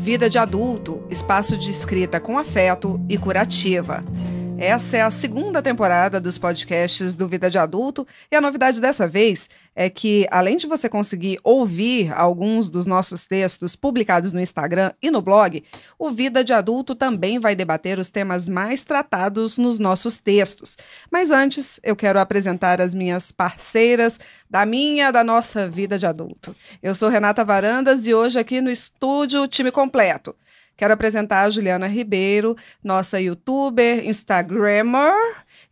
Vida de Adulto, espaço de escrita com afeto e curativa. Essa é a segunda temporada dos podcasts do Vida de Adulto e a novidade dessa vez é que, além de você conseguir ouvir alguns dos nossos textos publicados no Instagram e no blog, o Vida de Adulto também vai debater os temas mais tratados nos nossos textos. Mas antes, eu quero apresentar as minhas parceiras da minha, da nossa vida de adulto. Eu sou Renata Varandas e hoje aqui no estúdio, time completo. Quero apresentar a Juliana Ribeiro, nossa youtuber, instagrammer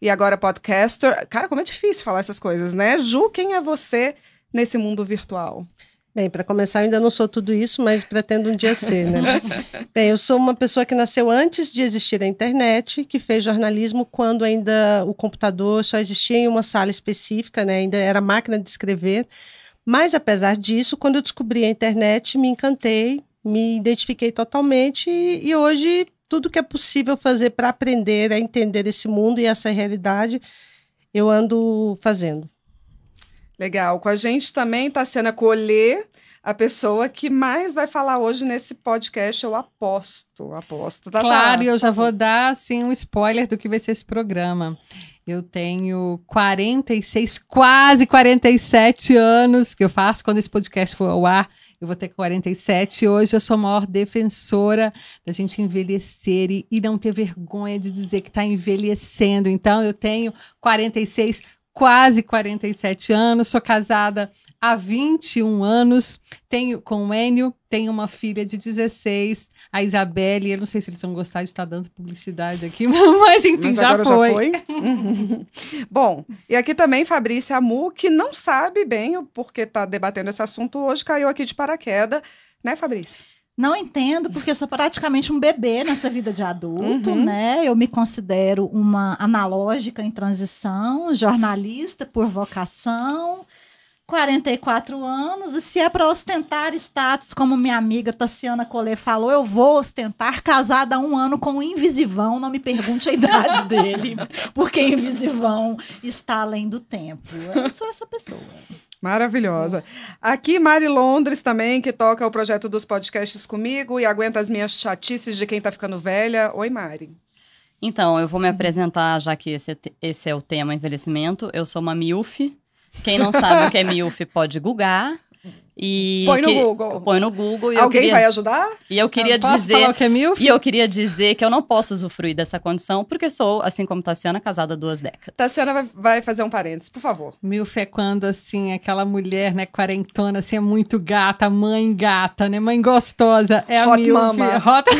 e agora podcaster. Cara, como é difícil falar essas coisas, né? Ju, quem é você nesse mundo virtual? Bem, para começar, eu ainda não sou tudo isso, mas pretendo um dia ser, né? Bem, eu sou uma pessoa que nasceu antes de existir a internet, que fez jornalismo quando ainda o computador só existia em uma sala específica, né? Ainda era máquina de escrever. Mas, apesar disso, quando eu descobri a internet, me encantei, me identifiquei totalmente e, e hoje tudo que é possível fazer para aprender a entender esse mundo e essa realidade, eu ando fazendo. Legal. Com a gente também está sendo acolher a pessoa que mais vai falar hoje nesse podcast, eu aposto, aposto. Tá, claro, e eu já vou dar assim um spoiler do que vai ser esse programa. Eu tenho 46, quase 47 anos que eu faço quando esse podcast for ao ar. Eu vou ter 47 e hoje eu sou a maior defensora da gente envelhecer e, e não ter vergonha de dizer que está envelhecendo. Então, eu tenho 46, quase 47 anos, sou casada há 21 anos, tenho com o Enio, tenho uma filha de 16, a Isabelle, eu não sei se eles vão gostar de estar dando publicidade aqui, mas enfim, mas já, foi. já foi. Bom, e aqui também Fabrícia Amu, que não sabe bem o porquê está debatendo esse assunto hoje, caiu aqui de paraquedas, né, Fabrícia? Não entendo, porque eu sou praticamente um bebê nessa vida de adulto, uhum. né? Eu me considero uma analógica em transição, jornalista por vocação, 44 anos, e se é para ostentar status, como minha amiga Tassiana Collet falou, eu vou ostentar casada há um ano com o Invisivão, não me pergunte a idade dele, porque Invisivão está além do tempo. Eu sou essa pessoa. Maravilhosa. Aqui, Mari Londres também, que toca o projeto dos podcasts comigo e aguenta as minhas chatices de quem tá ficando velha. Oi, Mari. Então, eu vou me apresentar, já que esse, esse é o tema envelhecimento. Eu sou uma MILF, quem não sabe o que é MILF pode googar. E põe no que... Google. Põe no Google. E Alguém queria... vai ajudar? E eu queria posso dizer. Falar o que é MILF? E eu queria dizer que eu não posso usufruir dessa condição, porque sou, assim como Tassiana, casada há duas décadas. Tassiana vai, vai fazer um parênteses, por favor. MILF é quando, assim, aquela mulher, né, quarentona, assim, é muito gata, mãe gata, né? Mãe gostosa. É Hot a MILF. Mama. Hot...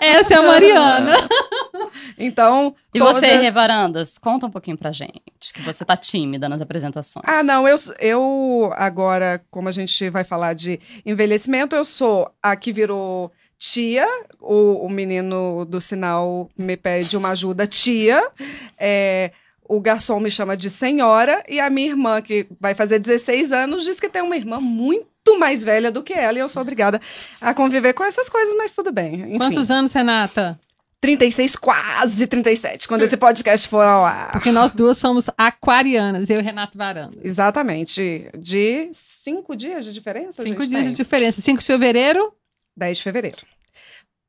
Essa é a Mariana. Então. E todas... você, Revarandas, conta um pouquinho pra gente, que você tá tímida nas apresentações. Ah, não, eu, eu agora, como a gente vai falar de envelhecimento, eu sou a que virou tia, o, o menino do sinal me pede uma ajuda, tia. É, o garçom me chama de senhora e a minha irmã, que vai fazer 16 anos, diz que tem uma irmã muito mais velha do que ela e eu sou obrigada a conviver com essas coisas, mas tudo bem. Enfim. Quantos anos, Renata? 36, quase 37, quando esse podcast for ao ar. Porque nós duas somos aquarianas, eu e Renato Varanda. Exatamente. De cinco dias de diferença? Cinco dias tem. de diferença. 5 de fevereiro? 10 de fevereiro.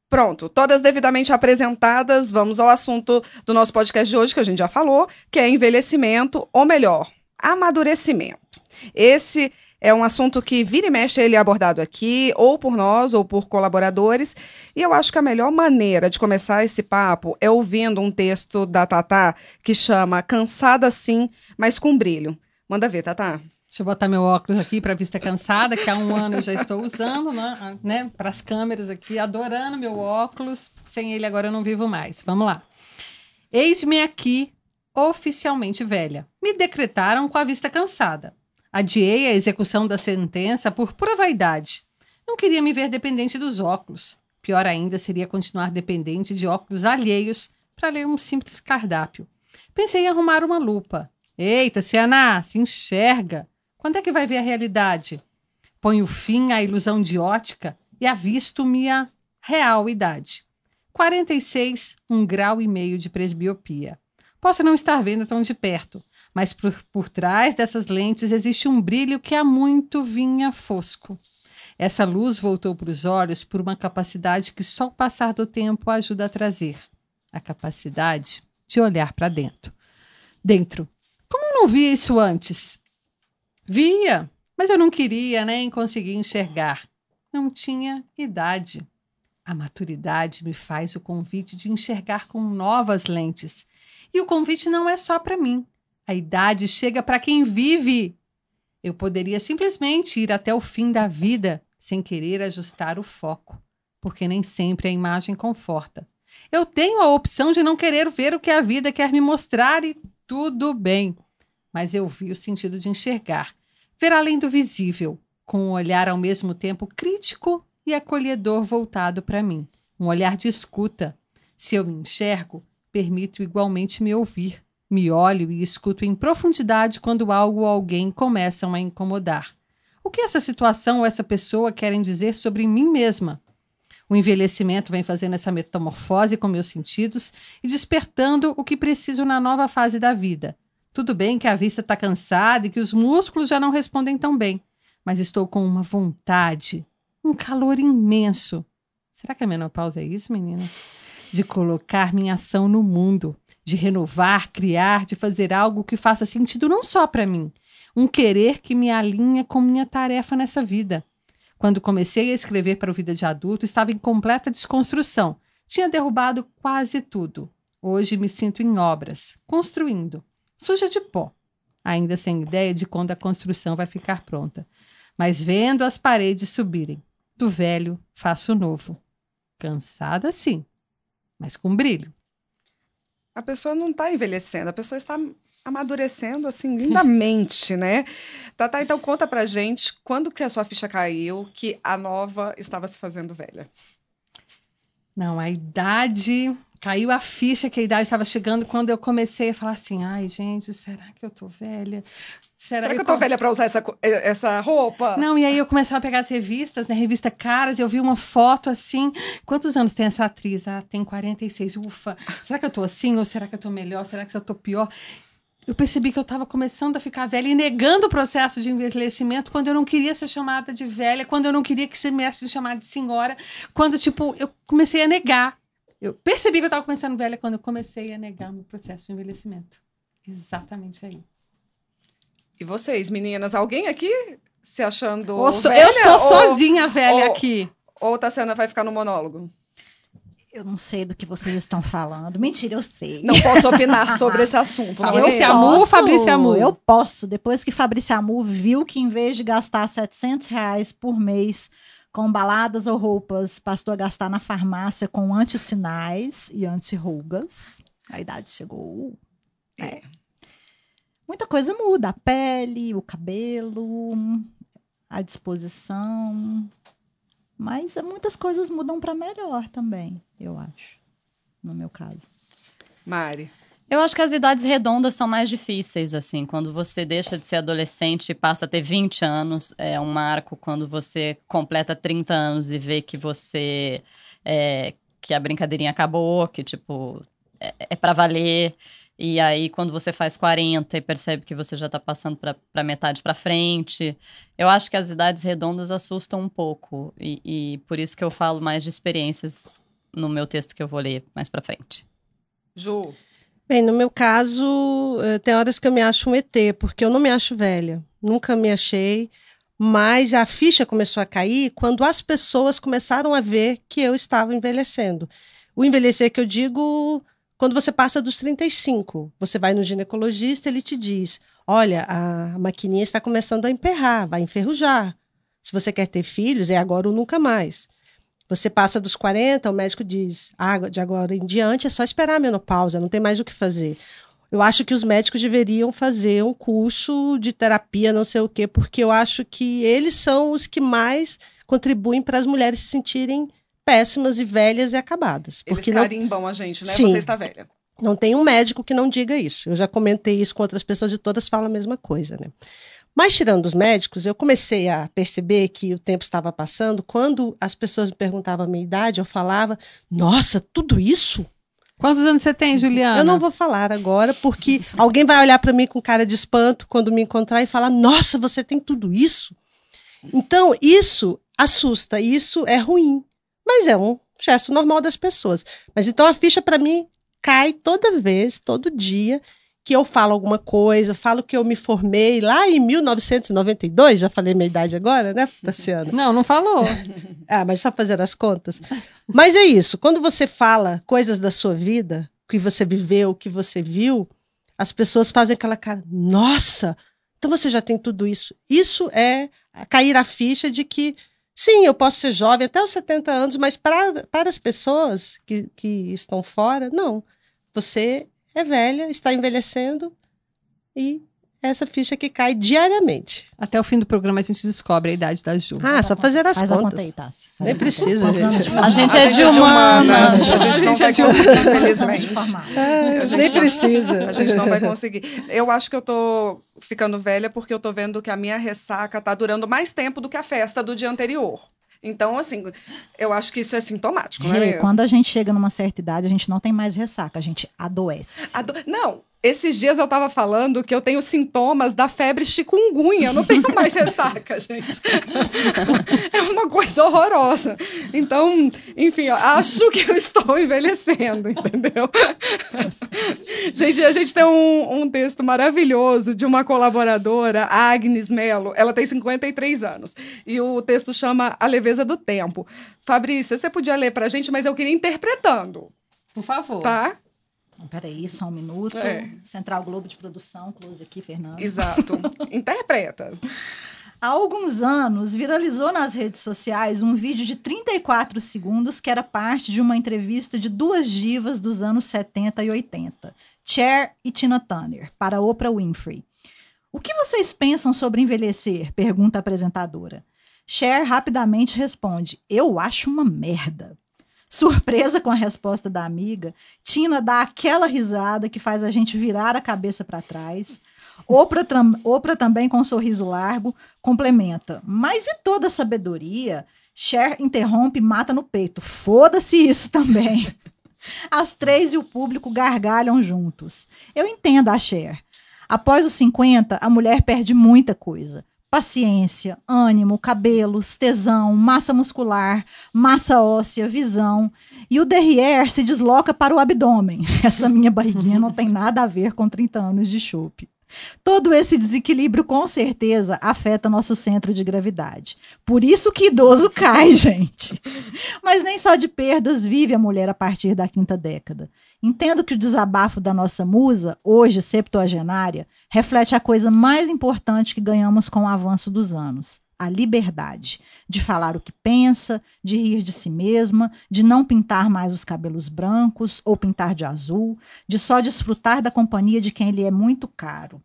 Pronto, todas devidamente apresentadas, vamos ao assunto do nosso podcast de hoje, que a gente já falou, que é envelhecimento, ou melhor, amadurecimento. Esse é um assunto que vira e mexe ele é abordado aqui, ou por nós, ou por colaboradores. E eu acho que a melhor maneira de começar esse papo é ouvindo um texto da Tatá que chama Cansada Sim, mas com brilho. Manda ver, Tatá. Deixa eu botar meu óculos aqui para vista cansada, que há um ano eu já estou usando, né? né para as câmeras aqui, adorando meu óculos. Sem ele agora eu não vivo mais. Vamos lá. Eis-me aqui, oficialmente velha. Me decretaram com a vista cansada. Adiei a execução da sentença por pura vaidade. Não queria me ver dependente dos óculos. Pior ainda seria continuar dependente de óculos alheios para ler um simples cardápio. Pensei em arrumar uma lupa. Eita, Cianá, se enxerga! Quando é que vai ver a realidade? Ponho fim à ilusão de ótica e avisto minha real idade. 46, um grau e meio de presbiopia. Posso não estar vendo tão de perto, mas por, por trás dessas lentes existe um brilho que há muito vinha fosco. Essa luz voltou para os olhos por uma capacidade que só o passar do tempo ajuda a trazer a capacidade de olhar para dentro. Dentro. Como não via isso antes? Via, mas eu não queria nem conseguir enxergar. Não tinha idade. A maturidade me faz o convite de enxergar com novas lentes. E o convite não é só para mim. A idade chega para quem vive. Eu poderia simplesmente ir até o fim da vida sem querer ajustar o foco, porque nem sempre a imagem conforta. Eu tenho a opção de não querer ver o que a vida quer me mostrar e tudo bem. Mas eu vi o sentido de enxergar, ver além do visível, com um olhar ao mesmo tempo crítico e acolhedor voltado para mim. Um olhar de escuta. Se eu me enxergo, permito igualmente me ouvir. Me olho e escuto em profundidade quando algo ou alguém começam a incomodar. O que essa situação ou essa pessoa querem dizer sobre mim mesma? O envelhecimento vem fazendo essa metamorfose com meus sentidos e despertando o que preciso na nova fase da vida. Tudo bem que a vista está cansada e que os músculos já não respondem tão bem, mas estou com uma vontade, um calor imenso. Será que a menopausa é isso, meninas? De colocar minha ação no mundo, de renovar, criar, de fazer algo que faça sentido não só para mim, um querer que me alinha com minha tarefa nessa vida. Quando comecei a escrever para o Vida de Adulto, estava em completa desconstrução. Tinha derrubado quase tudo. Hoje me sinto em obras, construindo, suja de pó, ainda sem ideia de quando a construção vai ficar pronta. Mas vendo as paredes subirem, do velho faço o novo. Cansada, sim, mas com brilho. A pessoa não está envelhecendo, a pessoa está amadurecendo assim lindamente, né? Tata, então conta pra gente quando que a sua ficha caiu que a nova estava se fazendo velha. Não, a idade caiu a ficha que a idade estava chegando quando eu comecei a falar assim: ai, gente, será que eu tô velha? Será, será que eu tô velha para usar essa, essa roupa? Não, e aí eu começava a pegar as revistas, né? Revista Caras, e eu vi uma foto assim. Quantos anos tem essa atriz? Ah, tem 46. Ufa, será que eu tô assim? Ou será que eu tô melhor? Será que eu tô pior? eu percebi que eu estava começando a ficar velha e negando o processo de envelhecimento quando eu não queria ser chamada de velha, quando eu não queria que você me chamada de senhora, quando, tipo, eu comecei a negar. Eu percebi que eu estava começando velha quando eu comecei a negar o processo de envelhecimento. Exatamente aí. E vocês, meninas, alguém aqui se achando ou velha? Eu sou sozinha velha ou, aqui. Ou Tassiana vai ficar no monólogo? Eu não sei do que vocês estão falando. Mentira, eu sei. Não posso opinar sobre esse assunto. Fabrícia Amu ou Fabrícia Amu? Eu posso. Depois que Fabrícia Amu viu que em vez de gastar 700 reais por mês com baladas ou roupas, passou a gastar na farmácia com antissinais e anti-rugas. A idade chegou. É. Muita coisa muda. A pele, o cabelo, a disposição. Mas muitas coisas mudam para melhor também, eu acho, no meu caso. Mari. Eu acho que as idades redondas são mais difíceis, assim. Quando você deixa de ser adolescente e passa a ter 20 anos, é um marco. Quando você completa 30 anos e vê que você. É, que a brincadeirinha acabou, que, tipo, é, é para valer. E aí, quando você faz 40 e percebe que você já está passando para metade para frente, eu acho que as idades redondas assustam um pouco. E, e, por isso que eu falo mais de experiências no meu texto que eu vou ler mais para frente. Ju. Bem, no meu caso, eh, tem horas que eu me acho um ET, porque eu não me acho velha. Nunca me achei. Mas a ficha começou a cair quando as pessoas começaram a ver que eu estava envelhecendo. O envelhecer que eu digo quando você passa dos 35, você vai no ginecologista, ele te diz: olha, a maquininha está começando a emperrar, vai enferrujar. Se você quer ter filhos, é agora ou nunca mais. Você passa dos 40, o médico diz: ah, de agora em diante é só esperar a menopausa, não tem mais o que fazer. Eu acho que os médicos deveriam fazer um curso de terapia, não sei o quê, porque eu acho que eles são os que mais contribuem para as mulheres se sentirem péssimas e velhas e acabadas. Porque Eles carimbam não... a gente, né? Sim. Você está velha. Não tem um médico que não diga isso. Eu já comentei isso com outras pessoas e todas falam a mesma coisa, né? Mas tirando os médicos, eu comecei a perceber que o tempo estava passando. Quando as pessoas me perguntavam a minha idade, eu falava: Nossa, tudo isso? Quantos anos você tem, Juliana? Eu não vou falar agora, porque alguém vai olhar para mim com cara de espanto quando me encontrar e falar: Nossa, você tem tudo isso? Então, isso assusta. Isso é ruim. Mas é um gesto normal das pessoas. Mas então a ficha para mim cai toda vez, todo dia que eu falo alguma coisa, falo que eu me formei lá em 1992, já falei minha idade agora, né, Tassiana? Não, não falou. ah, mas só fazer as contas. Mas é isso, quando você fala coisas da sua vida, que você viveu, que você viu, as pessoas fazem aquela cara, nossa, então você já tem tudo isso. Isso é cair a ficha de que, sim, eu posso ser jovem até os 70 anos, mas para, para as pessoas que, que estão fora, não. Você é velha, está envelhecendo e essa ficha que cai diariamente. Até o fim do programa a gente descobre a idade da Ju. Ah, só fazer as Faz contas. a conta aí, Tassi. Faz Nem precisa, gente. A gente formado? é de humanas. A gente não vai de conseguir, infelizmente. gente nem precisa. A gente não vai conseguir. Eu acho que eu tô ficando velha porque eu tô vendo que a minha ressaca tá durando mais tempo do que a festa do dia anterior. Então, assim, eu acho que isso é sintomático, é mesmo? quando a gente chega numa certa idade, a gente não tem mais ressaca, a gente adoece. A do- Não, esses dias eu tava falando que eu tenho sintomas da febre chikungunya. Eu não tenho mais ressaca, gente. É uma coisa horrorosa. Então, enfim, eu acho que eu estou envelhecendo, entendeu? Gente, a gente tem um, um texto maravilhoso de uma colaboradora, a Agnes Mello. Ela tem 53 anos. E o texto chama A Leveza do Tempo. Fabrícia, você podia ler pra gente, mas eu queria interpretando, Por favor. tá? Peraí, só um minuto. É. Central Globo de Produção, close aqui, Fernando. Exato. Interpreta. Há alguns anos, viralizou nas redes sociais um vídeo de 34 segundos que era parte de uma entrevista de duas divas dos anos 70 e 80, Cher e Tina Turner, para Oprah Winfrey. O que vocês pensam sobre envelhecer? pergunta a apresentadora. Cher rapidamente responde: Eu acho uma merda. Surpresa com a resposta da amiga, Tina dá aquela risada que faz a gente virar a cabeça para trás. Oprah, Oprah também com um sorriso largo complementa. Mas e toda a sabedoria? Cher interrompe e mata no peito. Foda-se isso também. As três e o público gargalham juntos. Eu entendo a Cher. Após os 50, a mulher perde muita coisa. Paciência, ânimo, cabelos, tesão, massa muscular, massa óssea, visão. E o derrière se desloca para o abdômen. Essa minha barriguinha não tem nada a ver com 30 anos de chope. Todo esse desequilíbrio, com certeza, afeta nosso centro de gravidade. Por isso que idoso cai, gente. Mas nem só de perdas vive a mulher a partir da quinta década. Entendo que o desabafo da nossa musa, hoje septuagenária, reflete a coisa mais importante que ganhamos com o avanço dos anos. A liberdade de falar o que pensa, de rir de si mesma, de não pintar mais os cabelos brancos ou pintar de azul, de só desfrutar da companhia de quem lhe é muito caro.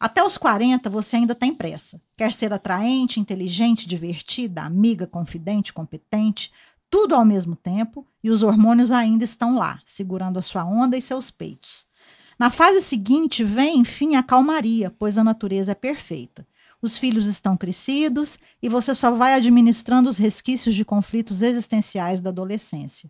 Até os 40 você ainda tem pressa. Quer ser atraente, inteligente, divertida, amiga, confidente, competente, tudo ao mesmo tempo, e os hormônios ainda estão lá, segurando a sua onda e seus peitos. Na fase seguinte vem, enfim, a calmaria, pois a natureza é perfeita. Os filhos estão crescidos e você só vai administrando os resquícios de conflitos existenciais da adolescência.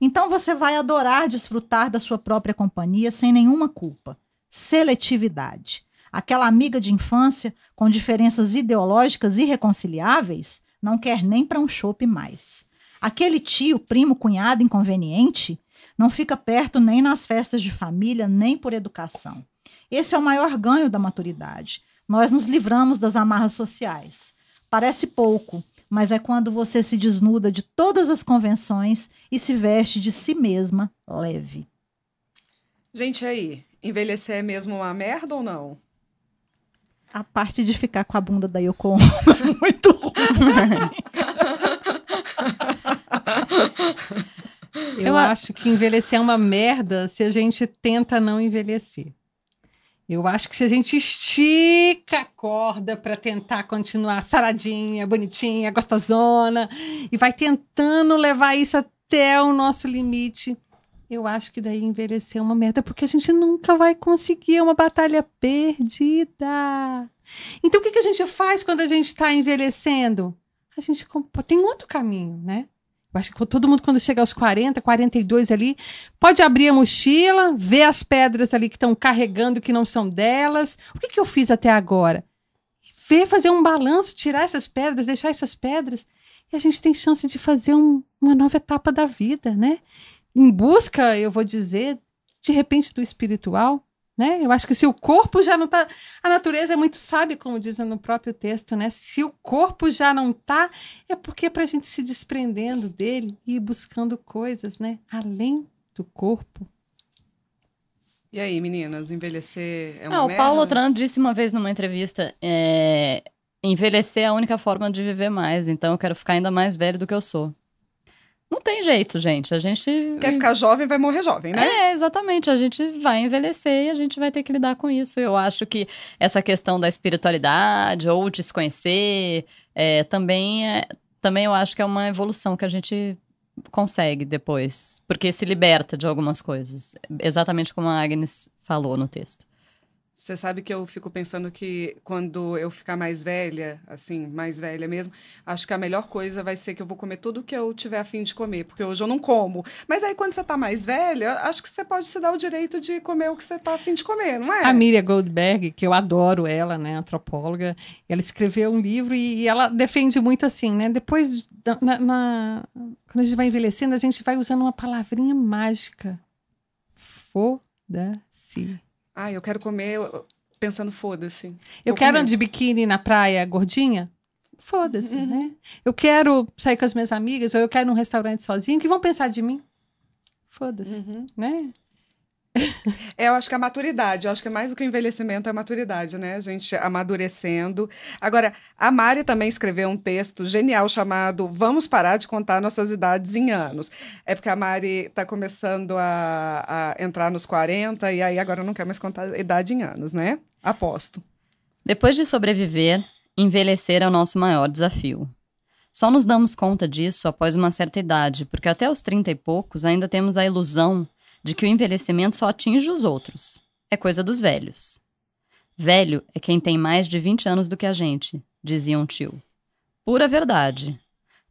Então você vai adorar desfrutar da sua própria companhia sem nenhuma culpa. Seletividade. Aquela amiga de infância com diferenças ideológicas irreconciliáveis não quer nem para um chope mais. Aquele tio, primo, cunhado inconveniente não fica perto nem nas festas de família, nem por educação. Esse é o maior ganho da maturidade. Nós nos livramos das amarras sociais. Parece pouco, mas é quando você se desnuda de todas as convenções e se veste de si mesma leve. Gente, aí, envelhecer é mesmo uma merda ou não? A parte de ficar com a bunda da Yoko Ono é muito ruim. Eu, Eu acho que envelhecer é uma merda se a gente tenta não envelhecer. Eu acho que se a gente estica a corda para tentar continuar saradinha, bonitinha, gostosona, e vai tentando levar isso até o nosso limite, eu acho que daí envelhecer é uma merda, porque a gente nunca vai conseguir, é uma batalha perdida. Então o que, que a gente faz quando a gente está envelhecendo? A gente tem outro caminho, né? Acho que todo mundo, quando chega aos 40, 42 ali, pode abrir a mochila, ver as pedras ali que estão carregando que não são delas. O que, que eu fiz até agora? Ver, fazer um balanço, tirar essas pedras, deixar essas pedras e a gente tem chance de fazer um, uma nova etapa da vida, né? Em busca, eu vou dizer, de repente do espiritual, né? Eu acho que se o corpo já não está, a natureza é muito sábia, como dizem no próprio texto, né? Se o corpo já não está, é porque é para a gente se desprendendo dele e ir buscando coisas, né? Além do corpo. E aí, meninas, envelhecer é uma Ah, o merda? Paulo Otran disse uma vez numa entrevista: é, envelhecer é a única forma de viver mais, então eu quero ficar ainda mais velho do que eu sou. Não tem jeito, gente. A gente. Quer ficar jovem, vai morrer jovem, né? É, exatamente. A gente vai envelhecer e a gente vai ter que lidar com isso. Eu acho que essa questão da espiritualidade ou de se conhecer é, também, é, também eu acho que é uma evolução que a gente consegue depois. Porque se liberta de algumas coisas. Exatamente como a Agnes falou no texto. Você sabe que eu fico pensando que quando eu ficar mais velha, assim, mais velha mesmo, acho que a melhor coisa vai ser que eu vou comer tudo que eu tiver afim de comer, porque hoje eu não como. Mas aí quando você tá mais velha, acho que você pode se dar o direito de comer o que você tá afim de comer, não é? A Miriam Goldberg, que eu adoro ela, né, antropóloga, ela escreveu um livro e, e ela defende muito assim, né? Depois, na, na- quando a gente vai envelhecendo, a gente vai usando uma palavrinha mágica. Foda-se. Ah, eu quero comer pensando, foda-se. Eu Vou quero comer. de biquíni na praia gordinha? Foda-se, né? Eu quero sair com as minhas amigas ou eu quero ir num restaurante sozinho, o que vão pensar de mim? Foda-se, Uhum. né? É, eu acho que a maturidade, eu acho que mais do que o envelhecimento, é a maturidade, né? A gente amadurecendo. Agora, a Mari também escreveu um texto genial chamado Vamos Parar de Contar Nossas Idades em Anos. É porque a Mari está começando a, a entrar nos 40 e aí agora não quer mais contar a idade em anos, né? Aposto. Depois de sobreviver, envelhecer é o nosso maior desafio. Só nos damos conta disso após uma certa idade, porque até os 30 e poucos ainda temos a ilusão de que o envelhecimento só atinge os outros. É coisa dos velhos. Velho é quem tem mais de 20 anos do que a gente, dizia um tio. Pura verdade.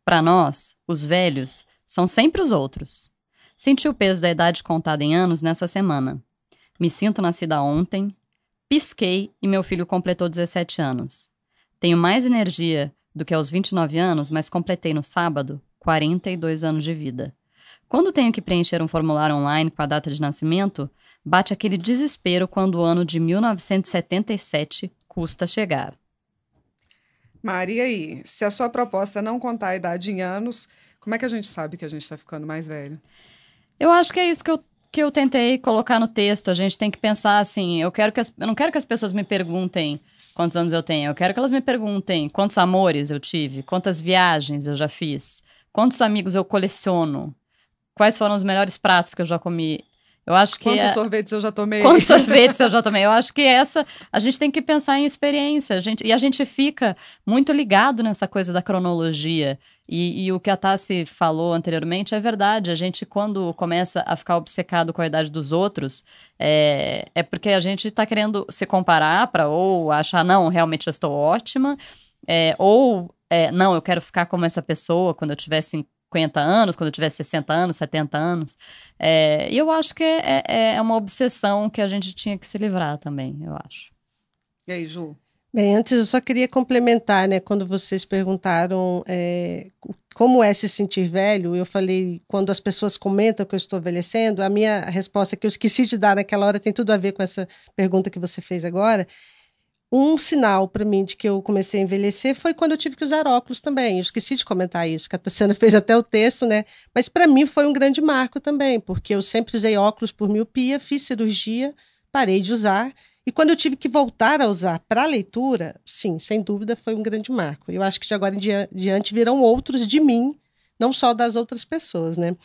Para nós, os velhos são sempre os outros. Senti o peso da idade contada em anos nessa semana. Me sinto nascida ontem, Pisquei e meu filho completou 17 anos. Tenho mais energia do que aos 29 anos, mas completei no sábado 42 anos de vida. Quando tenho que preencher um formulário online com a data de nascimento, bate aquele desespero quando o ano de 1977 custa chegar. Mari, e? Se a sua proposta não contar a idade em anos, como é que a gente sabe que a gente está ficando mais velho? Eu acho que é isso que eu, que eu tentei colocar no texto. A gente tem que pensar assim: eu, quero que as, eu não quero que as pessoas me perguntem quantos anos eu tenho, eu quero que elas me perguntem quantos amores eu tive, quantas viagens eu já fiz, quantos amigos eu coleciono, quais foram os melhores pratos que eu já comi. Eu acho que. Quantos é- sorvetes eu já tomei? Quantos sorvetes eu já tomei? Eu acho que essa. A gente tem que pensar em experiência. A gente, e a gente fica muito ligado nessa coisa da cronologia. E, e o que a Tassi falou anteriormente é verdade. A gente, quando começa a ficar obcecado com a idade dos outros, é, é porque a gente está querendo se comparar para ou achar, não, realmente eu estou ótima, é, ou é, não, eu quero ficar como essa pessoa quando eu tiver 50 anos, quando eu tiver 60 anos, 70 anos. É, e eu acho que é, é- é uma obsessão que a gente tinha que se livrar também, eu acho. E aí, Ju? Bem, antes eu só queria complementar, né? Quando vocês perguntaram é, como é se sentir velho, eu falei, quando as pessoas comentam que eu estou envelhecendo, a minha resposta que eu esqueci de dar naquela hora tem tudo a ver com essa pergunta que você fez agora. Um sinal para mim de que eu comecei a envelhecer foi quando eu tive que usar óculos também. Eu esqueci de comentar isso, que a Tassiana fez até o texto, né? Mas para mim foi um grande marco também, porque eu sempre usei óculos por miopia, fiz cirurgia, parei de usar. E quando eu tive que voltar a usar para leitura, sim, sem dúvida foi um grande marco. Eu acho que de agora em dia- diante virão outros de mim, não só das outras pessoas, né?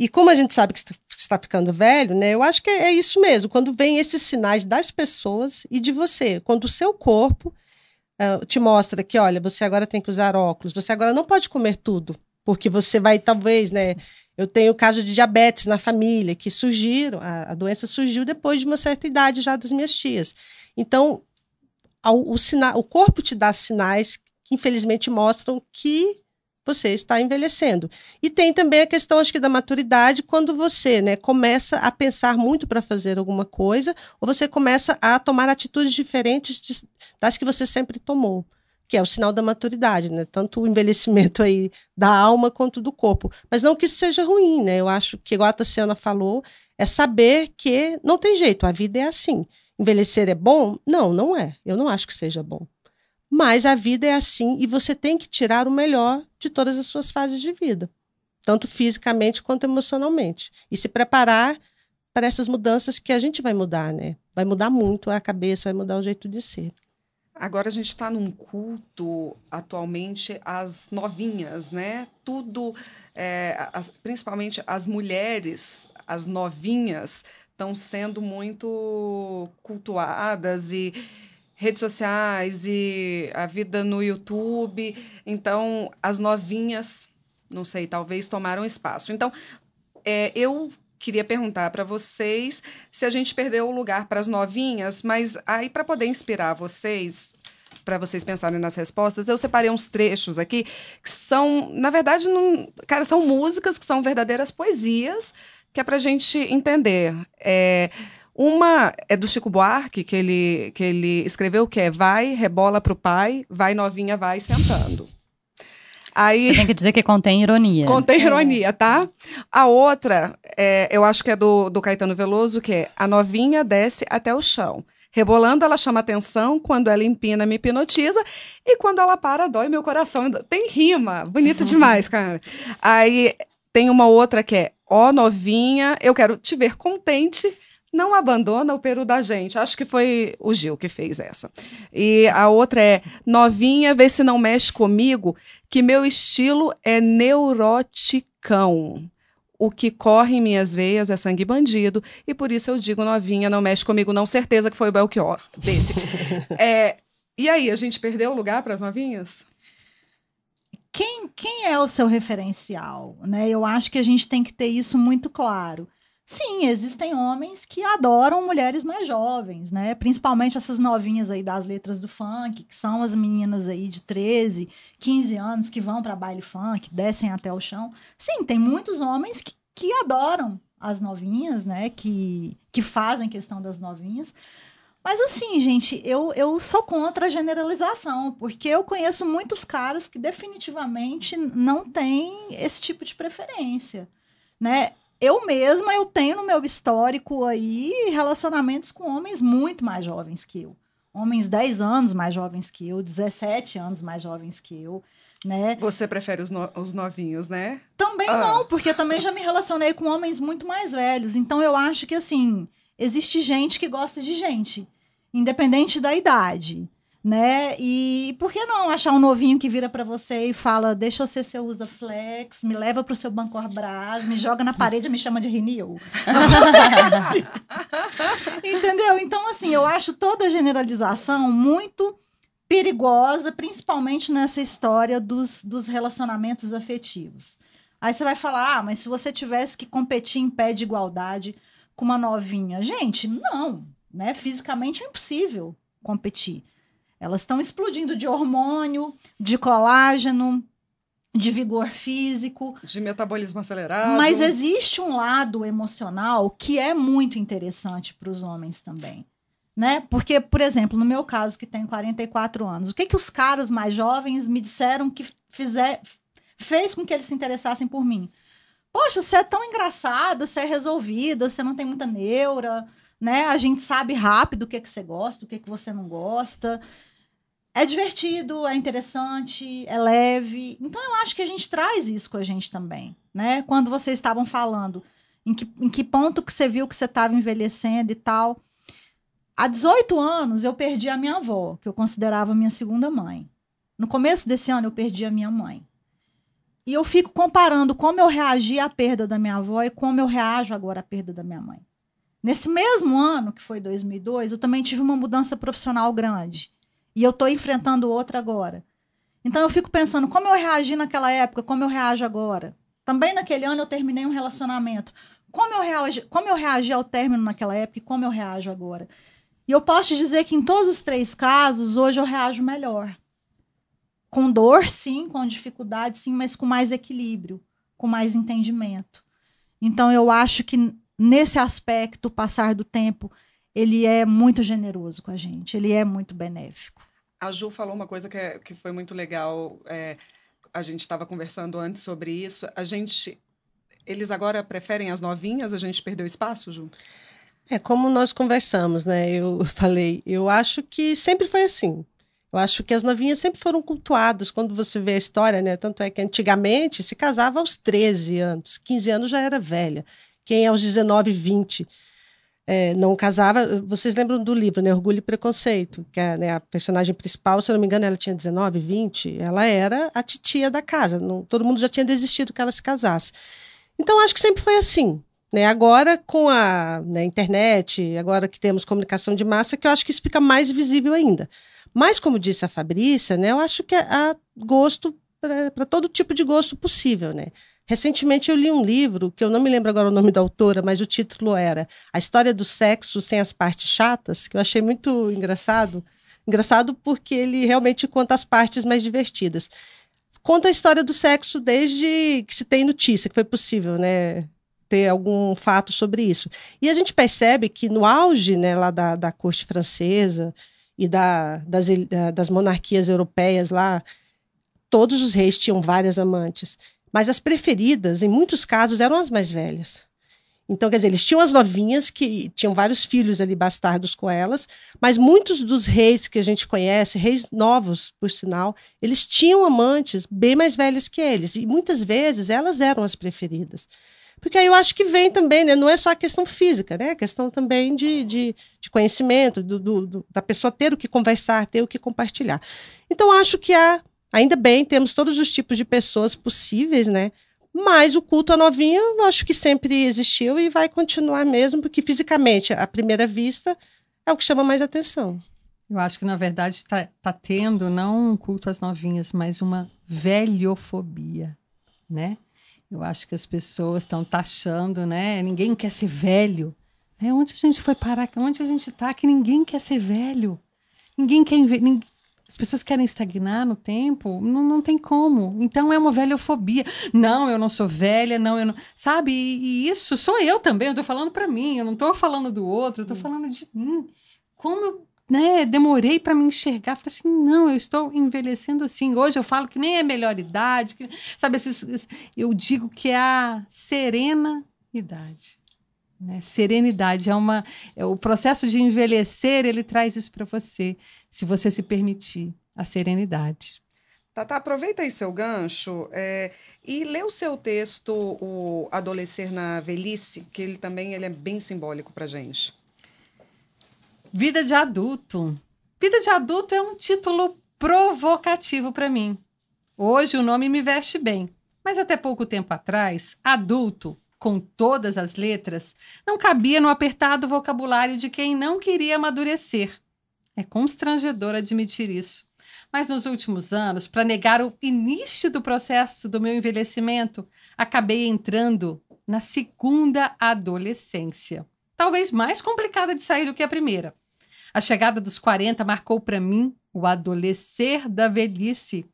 E como a gente sabe que está- ficando velho, né? Eu acho que é isso mesmo, quando vem esses sinais das pessoas e de você, quando o seu corpo ah, te mostra que, olha, você agora tem que usar óculos, você agora não pode comer tudo, porque você vai, talvez, né? Eu tenho caso de diabetes na família, que surgiram, a, a doença surgiu depois de uma certa idade já das minhas tias. Então, ao- o, sina, o corpo te dá sinais que, infelizmente, mostram que você está envelhecendo. E tem também a questão, acho que, da maturidade, quando você né, começa a pensar muito para fazer alguma coisa, ou você começa a tomar atitudes diferentes de- das que você sempre tomou. que é o sinal da maturidade, né? Tanto o envelhecimento aí da alma quanto do corpo. Mas não que isso seja ruim, né? Eu acho que, igual a Tassiana falou, é saber que não tem jeito, a vida é assim. Envelhecer é bom? Não, não é. Eu não acho que seja bom. Mas a vida é assim e você tem que tirar o melhor de todas as suas fases de vida, tanto fisicamente quanto emocionalmente. E se preparar para essas mudanças que a gente vai mudar, né? Vai mudar muito a cabeça, vai mudar o jeito de ser. Agora a gente está num culto atualmente às novinhas, né? Tudo, é, as, principalmente as mulheres, as novinhas, estão sendo muito cultuadas e redes sociais e a vida no YouTube. Então, as novinhas, não sei, talvez tomaram espaço. Então, é, eu queria perguntar para vocês se a gente perdeu o lugar para as novinhas, mas aí para poder inspirar vocês, para vocês pensarem nas respostas, eu separei uns trechos aqui que são, na verdade, não, cara, são músicas que são verdadeiras poesias, que é para a gente entender. É, uma é do Chico Buarque, que ele, que ele escreveu, que é Vai, rebola pro pai, vai novinha, vai sentando. Aí, Você tem que dizer que contém ironia. Contém ironia, tá? A outra, é, eu acho que é do, do Caetano Veloso, que é A novinha desce até o chão. Rebolando, ela chama atenção, quando ela empina, me hipnotiza, e quando ela para, dói meu coração. Tem rima, bonito demais, cara. Aí tem uma outra que é Ó novinha, eu quero te ver contente, não abandona o peru da gente. Acho que foi o Gil que fez essa. E a outra é novinha, vê se não mexe comigo, que meu estilo é neuroticão. O que corre em minhas veias é sangue bandido, e por isso eu digo novinha, não mexe comigo, não. Certeza que foi o Belchior desse. é, e aí, a gente perdeu o lugar para as novinhas? Quem, quem é o seu referencial? Né? Eu acho que a gente tem que ter isso muito claro. Sim, existem homens que adoram mulheres mais jovens, né? Principalmente essas novinhas aí das letras do funk, que são as meninas aí de 13, 15 anos que vão para baile funk, descem até o chão. Sim, tem muitos homens que, que adoram as novinhas, né? Que, que fazem questão das novinhas. Mas assim, gente, eu, eu sou contra a generalização, porque eu conheço muitos caras que definitivamente não têm esse tipo de preferência, né? Eu mesma eu tenho no meu histórico aí relacionamentos com homens muito mais jovens que eu. Homens 10 anos mais jovens que eu, 17 anos mais jovens que eu, né? Você prefere os, no, os novinhos, né? Também ah. não, porque também já me relacionei com homens muito mais velhos. Então eu acho que assim, existe gente que gosta de gente, independente da idade né? E por que não achar um novinho que vira para você e fala: "Deixa eu ser seu usa flex, me leva pro seu Banco Brás, me joga na parede me chama de Renew". Entendeu? Então assim, eu acho toda a generalização muito perigosa, principalmente nessa história dos, dos relacionamentos afetivos. Aí você vai falar: "Ah, mas se você tivesse que competir em pé de igualdade com uma novinha". Gente, não, né? Fisicamente é impossível competir. Elas estão explodindo de hormônio, de colágeno, de vigor físico. De metabolismo acelerado. Mas existe um lado emocional que é muito interessante para os homens também. Né? Porque, por exemplo, no meu caso, que tenho 44 anos, o que, que os caras mais jovens me disseram que fizer, fez com que eles se interessassem por mim? Poxa, você é tão engraçada, você é resolvida, você não tem muita neura, né? A gente sabe rápido o que, que você gosta, o que, que você não gosta é divertido, é interessante, é leve. Então eu acho que a gente traz isso com a gente também, né? Quando vocês estavam falando em que, em que ponto que você viu que você estava envelhecendo e tal. Há 18 anos eu perdi a minha avó, que eu considerava minha segunda mãe. No começo desse ano eu perdi a minha mãe. E eu fico comparando como eu reagi à perda da minha avó e como eu reajo agora à perda da minha mãe. Nesse mesmo ano, que foi 2002, eu também tive uma mudança profissional grande. E eu estou enfrentando outra agora. Então eu fico pensando como eu reagi naquela época, como eu reajo agora. Também naquele ano eu terminei um relacionamento. Como eu reagi, como eu reagi ao término naquela época e como eu reajo agora. E eu posso te dizer que em todos os três casos, hoje eu reajo melhor. Com dor, sim, com dificuldade, sim, mas com mais equilíbrio, com mais entendimento. Então eu acho que nesse aspecto, o passar do tempo ele é muito generoso com a gente, ele é muito benéfico. A Ju falou uma coisa que, é, que foi muito legal. É, a gente estava conversando antes sobre isso. A gente. Eles agora preferem as novinhas? A gente perdeu espaço, Ju? É como nós conversamos, né? Eu falei, eu acho que sempre foi assim. Eu acho que as novinhas sempre foram cultuadas. Quando você vê a história, né? Tanto é que antigamente se casava aos 13 anos, 15 anos já era velha. Quem aos 19, 20 é, não casava. Vocês lembram do livro, né? Orgulho e Preconceito, que é, né, a personagem principal, se eu não me engano, ela tinha 19, 20. Ela era a titia da casa. Não, todo mundo já tinha desistido que ela se casasse. Então, acho que sempre foi assim. Né? Agora, com a né, internet, agora que temos comunicação de massa, que eu acho que isso fica mais visível ainda. Mas, como disse a Fabrícia, né, eu acho que há gosto para todo tipo de gosto possível. Né? Recentemente eu li um livro, que eu não me lembro agora o nome da autora, mas o título era A História do Sexo Sem as Partes Chatas, que eu achei muito engraçado. Engraçado porque ele realmente conta as partes mais divertidas. Conta a história do sexo desde que se tem notícia, que foi possível, né? ter algum fato sobre isso. E a gente percebe que no auge né, lá da, da corte francesa e da, das, das monarquias europeias lá, todos os reis tinham várias amantes. Mas as preferidas, em muitos casos, eram as mais velhas. Então, quer dizer, eles tinham as novinhas que tinham vários filhos ali bastardos com elas, mas muitos dos reis que a gente conhece, reis novos, por sinal, eles tinham amantes bem mais velhas que eles, e muitas vezes elas eram as preferidas. Porque aí eu acho que vem também, né? Não é só a questão física, né? A questão também de, de, de conhecimento, do, do, do, da pessoa ter o que conversar, ter o que compartilhar. Então, acho que há, ainda bem, temos todos os tipos de pessoas possíveis, né? Mas o culto à novinha, eu acho que sempre existiu e vai continuar mesmo, porque fisicamente, à primeira vista, é o que chama mais atenção. Eu acho que, na verdade, está tá tendo não um culto às novinhas, mas uma velhofobia, né? Eu acho que as pessoas estão taxando, né? Ninguém quer ser velho. É onde a gente foi parar? Onde a gente está? Que ninguém quer ser velho. Ninguém quer. Ninguém... As pessoas querem estagnar no tempo, não, não tem como. Então é uma velhofobia. Não, eu não sou velha, não, eu não. Sabe? E, e isso sou eu também. Eu tô falando para mim, eu não tô falando do outro, eu tô hum. falando de mim. Como eu né, demorei para me enxergar. Falei assim, não, eu estou envelhecendo assim. Hoje eu falo que nem é melhor idade, que, sabe, esses, eu digo que é a serena idade. Né? Serenidade é uma. É, o processo de envelhecer, ele traz isso para você, se você se permitir a serenidade. Tata, aproveita aí seu gancho é, e lê o seu texto, o Adolescer na Velhice, que ele também ele é bem simbólico para gente. Vida de adulto. Vida de adulto é um título provocativo para mim. Hoje o nome me veste bem, mas até pouco tempo atrás, adulto, com todas as letras, não cabia no apertado vocabulário de quem não queria amadurecer. É constrangedor admitir isso. Mas nos últimos anos, para negar o início do processo do meu envelhecimento, acabei entrando na segunda adolescência. Talvez mais complicada de sair do que a primeira. A chegada dos 40 marcou para mim o adolescer da velhice.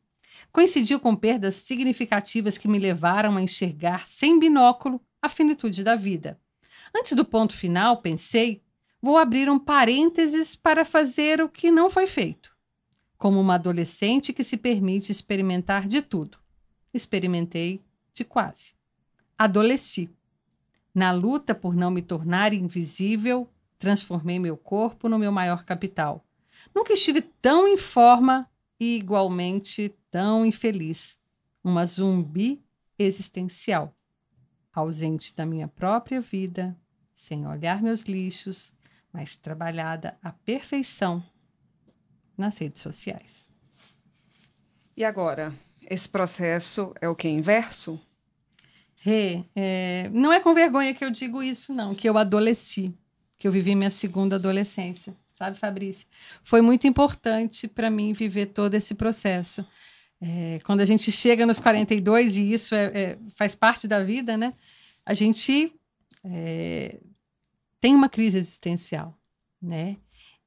Coincidiu com perdas significativas que me levaram a enxergar sem binóculo a finitude da vida. Antes do ponto final, pensei, vou abrir um parênteses para fazer o que não foi feito. Como uma adolescente que se permite experimentar de tudo. Experimentei de quase. Adolesci. Na luta por não me tornar invisível, Transformei meu corpo no meu maior capital. Nunca estive tão em forma e igualmente tão infeliz. Uma zumbi existencial, ausente da minha própria vida, sem olhar meus lixos, mas trabalhada à perfeição nas redes sociais. E agora, esse processo é o que? Inverso? Rê, é, não é com vergonha que eu digo isso, não, que eu adolesci que eu vivi minha segunda adolescência, sabe, Fabrícia? Foi muito importante para mim viver todo esse processo. É, quando a gente chega nos 42, e isso é, é, faz parte da vida, né? A gente é, tem uma crise existencial, né?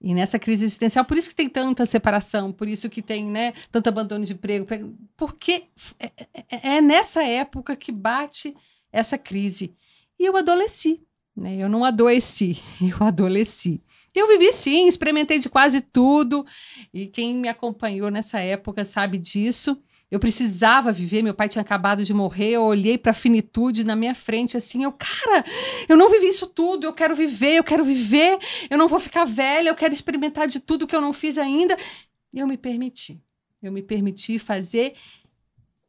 E nessa crise existencial, por isso que tem tanta separação, por isso que tem né, tanto abandono de emprego, porque é, é, é nessa época que bate essa crise. E eu adolesci Né? Eu não adoeci, eu adolesci. Eu vivi sim, experimentei de quase tudo. E quem me acompanhou nessa época sabe disso. Eu precisava viver, meu pai tinha acabado de morrer, eu olhei para a finitude na minha frente assim, eu, cara, eu não vivi isso tudo, eu quero viver, eu quero viver, eu não vou ficar velha, eu quero experimentar de tudo que eu não fiz ainda. E eu me permiti. Eu me permiti fazer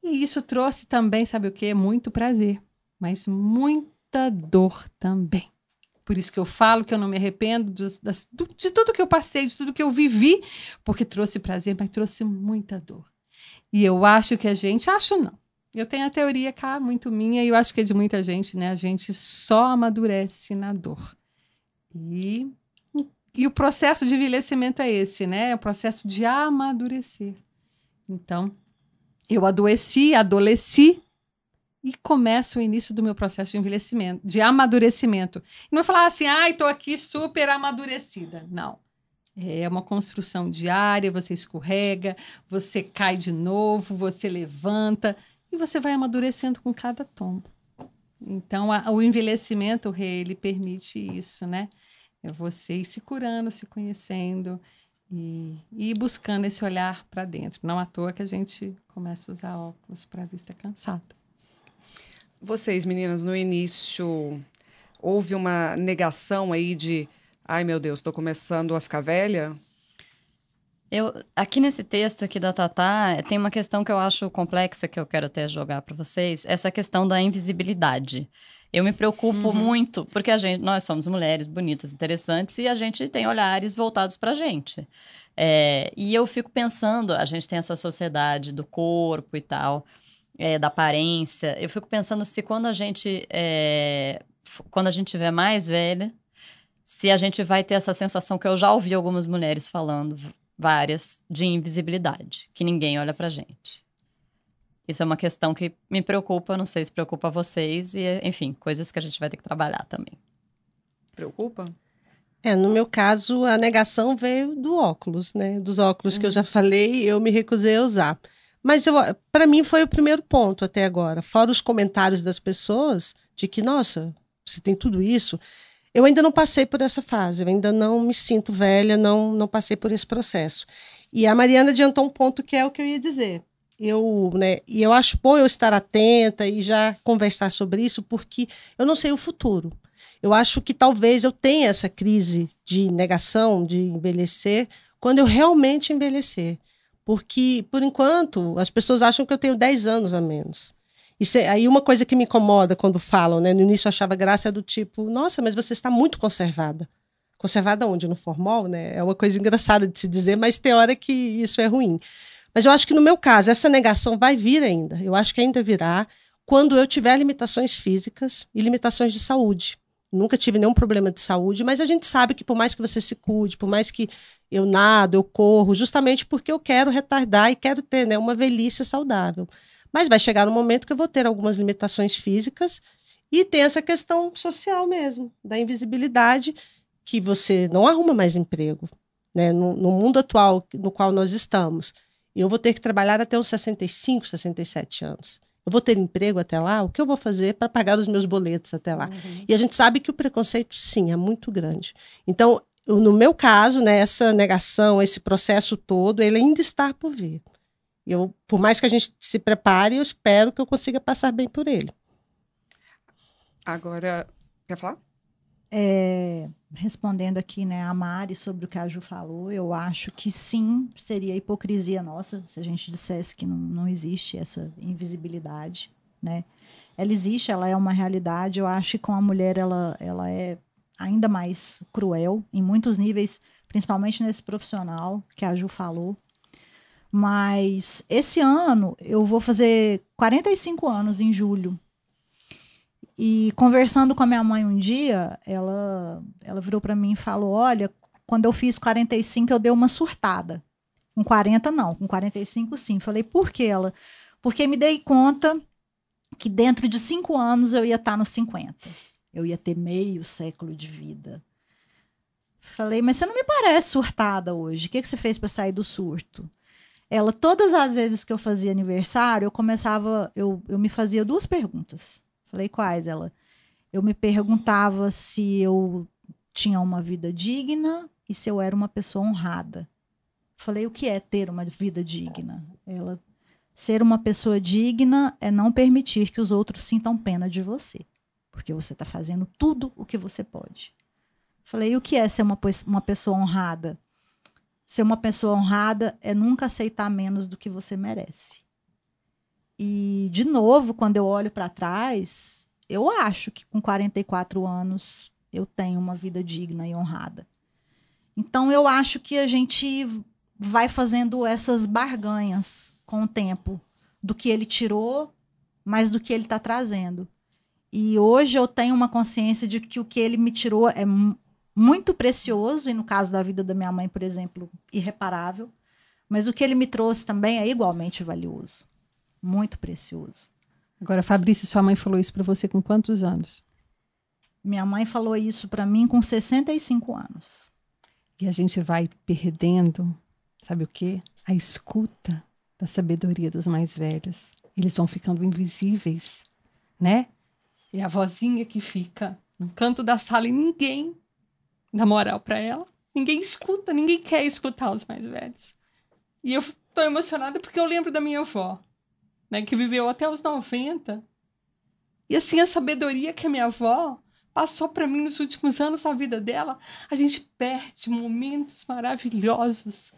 e isso trouxe também, sabe o que? Muito prazer, mas muita dor também. Por isso que eu falo que eu não me arrependo das, de tudo que eu passei, de tudo que eu vivi, porque trouxe prazer, mas trouxe muita dor. E eu acho que a gente, acho não. Eu tenho a teoria cá muito minha e eu acho que é de muita gente, né? A gente só amadurece na dor. E, e o processo de envelhecimento é esse, né? É o processo de amadurecer. Então, eu adoeci, adolesci e começa o início do meu processo de envelhecimento, de amadurecimento. E não é falar assim, ai, ah, estou aqui super amadurecida. Não. É uma construção diária, você escorrega, você cai de novo, você levanta e você vai amadurecendo com cada tombo. Então, a, o envelhecimento, ele permite isso, né? É você ir se curando, se conhecendo e, e buscando esse olhar para dentro. Não à toa que a gente começa a usar óculos para vista cansada. Vocês, meninas, no início houve uma negação aí de ai meu Deus, estou começando a ficar velha? Eu, aqui nesse texto aqui da Tatá, tem uma questão que eu acho complexa que eu quero até jogar para vocês, essa questão da invisibilidade. Eu me preocupo uhum. muito, porque a gente, nós somos mulheres bonitas, interessantes, e a gente tem olhares voltados para a gente. É, e eu fico pensando, a gente tem essa sociedade do corpo e tal, é, da aparência. Eu fico pensando se quando a gente é, quando a gente tiver mais velha, se a gente vai ter essa sensação que eu já ouvi algumas mulheres falando, várias, de invisibilidade, que ninguém olha pra gente. Isso é uma questão que me preocupa, não sei se preocupa vocês, e enfim, coisas que a gente vai ter que trabalhar também. Preocupa? É, no meu caso, a negação veio do óculos, né? Dos óculos uhum. que eu já uhum. falei, eu me recusei a usar. Mas para mim foi o primeiro ponto até agora. Fora os comentários das pessoas de que, nossa, você tem tudo isso. Eu ainda não passei por essa fase, eu ainda não me sinto velha, não, não passei por esse processo. E a Mariana adiantou um ponto que é o que eu ia dizer. Eu, né, e eu acho bom eu estar atenta e já conversar sobre isso, porque eu não sei o futuro. Eu acho que talvez eu tenha essa crise de negação, de envelhecer, quando eu realmente envelhecer. Porque, por enquanto, as pessoas acham que eu tenho 10 anos a menos. Isso é, aí uma coisa que me incomoda quando falam, né? No início eu achava graça é do tipo, nossa, mas você está muito conservada. Conservada onde? No formol, né? É uma coisa engraçada de se dizer, mas tem hora que isso é ruim. Mas eu acho que no meu caso, essa negação vai vir ainda. Eu acho que ainda virá quando eu tiver limitações físicas e limitações de saúde. Nunca tive nenhum problema de saúde, mas a gente sabe que por mais que você se cuide, por mais que eu nado, eu corro, justamente porque eu quero retardar e quero ter né, uma velhice saudável. Mas vai chegar um momento que eu vou ter algumas limitações físicas e tem essa questão social mesmo, da invisibilidade, que você não arruma mais emprego. Né? No, no mundo atual no qual nós estamos, eu vou ter que trabalhar até os 65, 67 anos. Eu vou ter emprego até lá? O que eu vou fazer para pagar os meus boletos até lá? Uhum. E a gente sabe que o preconceito, sim, é muito grande. Então, no meu caso, né, essa negação, esse processo todo, ele ainda está por vir. Eu, por mais que a gente se prepare, eu espero que eu consiga passar bem por ele. Agora, quer falar? É, respondendo aqui, né, a Mari sobre o que a Ju falou, eu acho que sim, seria hipocrisia nossa se a gente dissesse que não, não existe essa invisibilidade, né? Ela existe, ela é uma realidade. Eu acho que com a mulher ela, ela é ainda mais cruel em muitos níveis, principalmente nesse profissional que a Ju falou, mas esse ano eu vou fazer 45 anos em julho. E conversando com a minha mãe um dia, ela, ela virou para mim e falou: Olha, quando eu fiz 45, eu dei uma surtada. Com 40, não. Com 45, sim. Falei: Por que ela? Porque me dei conta que dentro de cinco anos eu ia estar nos 50. Eu ia ter meio século de vida. Falei, mas você não me parece surtada hoje. O que, que você fez para sair do surto? Ela, todas as vezes que eu fazia aniversário, eu começava, eu, eu me fazia duas perguntas. Falei, quais? Ela, eu me perguntava se eu tinha uma vida digna e se eu era uma pessoa honrada. Falei, o que é ter uma vida digna? Ela ser uma pessoa digna é não permitir que os outros sintam pena de você, porque você está fazendo tudo o que você pode. Falei, o que é ser uma, uma pessoa honrada? Ser uma pessoa honrada é nunca aceitar menos do que você merece. E, de novo, quando eu olho para trás, eu acho que com 44 anos eu tenho uma vida digna e honrada. Então, eu acho que a gente vai fazendo essas barganhas com o tempo do que ele tirou, mas do que ele está trazendo. E hoje eu tenho uma consciência de que o que ele me tirou é muito precioso, e no caso da vida da minha mãe, por exemplo, irreparável. Mas o que ele me trouxe também é igualmente valioso, muito precioso. Agora, Fabrício, sua mãe falou isso para você com quantos anos? Minha mãe falou isso para mim com 65 anos. E a gente vai perdendo sabe o quê? A escuta da sabedoria dos mais velhos. Eles vão ficando invisíveis, né? E a vozinha que fica no canto da sala e ninguém dá moral para ela. Ninguém escuta, ninguém quer escutar os mais velhos. E eu tô emocionada porque eu lembro da minha avó, né, que viveu até os 90. E assim, a sabedoria que a minha avó passou para mim nos últimos anos da vida dela, a gente perde momentos maravilhosos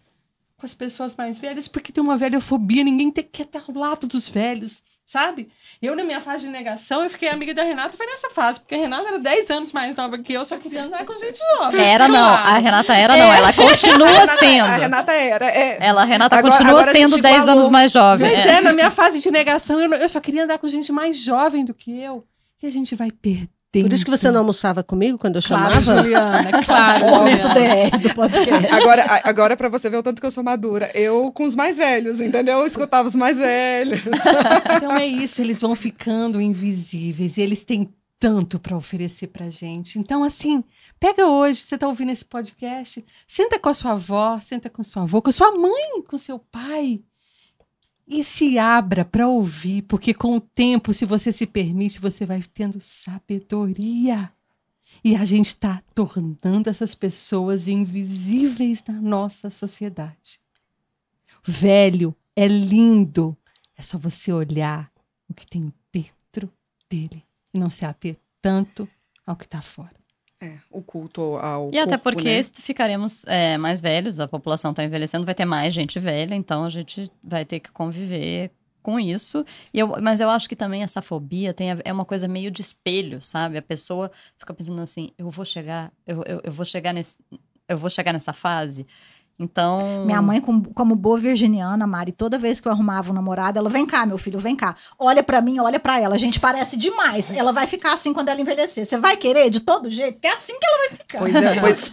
com as pessoas mais velhas porque tem uma velhofobia, ninguém te, quer estar ao lado dos velhos, sabe? Eu, na minha fase de negação, eu fiquei amiga da Renata, foi nessa fase, porque a Renata era 10 anos mais nova que eu, só queria andar com gente jovem. Era não, a Renata era não, é. ela continua a Renata, sendo. A Renata era, é. Ela, a Renata agora, continua agora sendo 10 anos mais jovem. Mas é. é, na minha fase de negação, eu, eu só queria andar com gente mais jovem do que eu. E a gente vai perder Por isso que você não almoçava comigo quando eu claro, chamava? Juliana, claro. Momento DR do podcast. Agora, agora para você ver o tanto que eu sou madura, eu com os mais velhos, entendeu? Eu escutava os mais velhos. Então é isso, eles vão ficando invisíveis e eles têm tanto para oferecer pra gente. Então, assim, pega hoje, você tá ouvindo esse podcast, senta com a sua avó, senta com sua avó, com sua mãe, com seu pai e se abra para ouvir, porque com o tempo, se você se permite, você vai tendo sabedoria. E a gente está tornando essas pessoas invisíveis na nossa sociedade. Velho é lindo, é só você olhar o que tem dentro dele e não se ater tanto ao que está fora. É, o culto ao. E até porque né? ficaremos é, mais velhos, a população está envelhecendo, vai ter mais gente velha, então a gente vai ter que conviver com isso. E eu, mas eu acho que também essa fobia tem é uma coisa meio de espelho, sabe? A pessoa fica pensando assim, eu vou chegar, eu, eu, eu vou chegar nesse. Eu vou chegar nessa fase então. Minha mãe, como, como boa virginiana, Mari, toda vez que eu arrumava um namorado, ela vem cá, meu filho, vem cá. Olha para mim, olha para ela. A gente parece demais. Ela vai ficar assim quando ela envelhecer. Você vai querer de todo jeito? Que é assim que ela vai ficar. Pois, é, pois,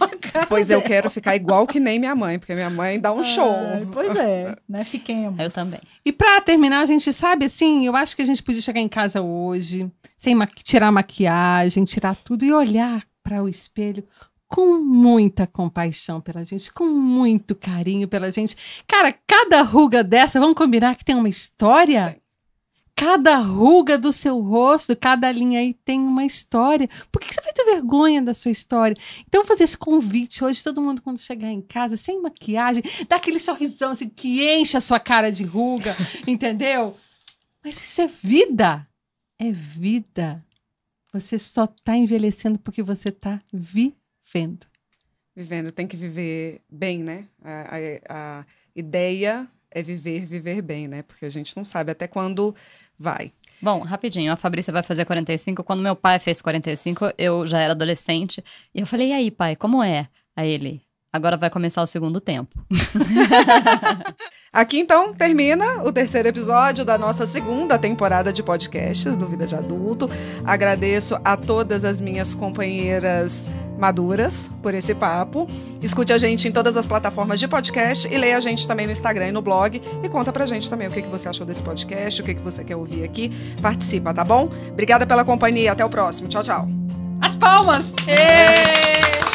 pois eu quero ficar igual que nem minha mãe, porque minha mãe dá um show. Pois é, né? Fiquemos. Eu também. E para terminar, a gente sabe assim, eu acho que a gente podia chegar em casa hoje, sem tirar a maquiagem, tirar tudo e olhar para o espelho com muita compaixão pela gente, com muito carinho pela gente. Cara, cada ruga dessa, vamos combinar que tem uma história? Cada ruga do seu rosto, cada linha aí tem uma história. Por que você vai ter vergonha da sua história? Então, fazer esse convite hoje, todo mundo, quando chegar em casa, sem maquiagem, dá aquele sorrisão assim, que enche a sua cara de ruga, entendeu? Mas isso é vida. É vida. Você só está envelhecendo porque você está vivendo vivendo. Vivendo, tem que viver bem, né? A, a, a ideia é viver, viver bem, né? Porque a gente não sabe até quando vai. Bom, rapidinho, a Fabrícia vai fazer 45. Quando meu pai fez 45, eu já era adolescente. E eu falei, e aí, pai, como é? Aí ele, agora vai começar o segundo tempo. Aqui então termina o terceiro episódio da nossa segunda temporada de podcasts do Vida de Adulto. Agradeço a todas as minhas companheiras maduras por esse papo. Escute a gente em todas as plataformas de podcast e leia a gente também no Instagram e no blog e conta pra gente também o que, que você achou desse podcast, o que, que você quer ouvir aqui. Participa, tá bom? Obrigada pela companhia, até o próximo. Tchau, tchau. As palmas! Êêê!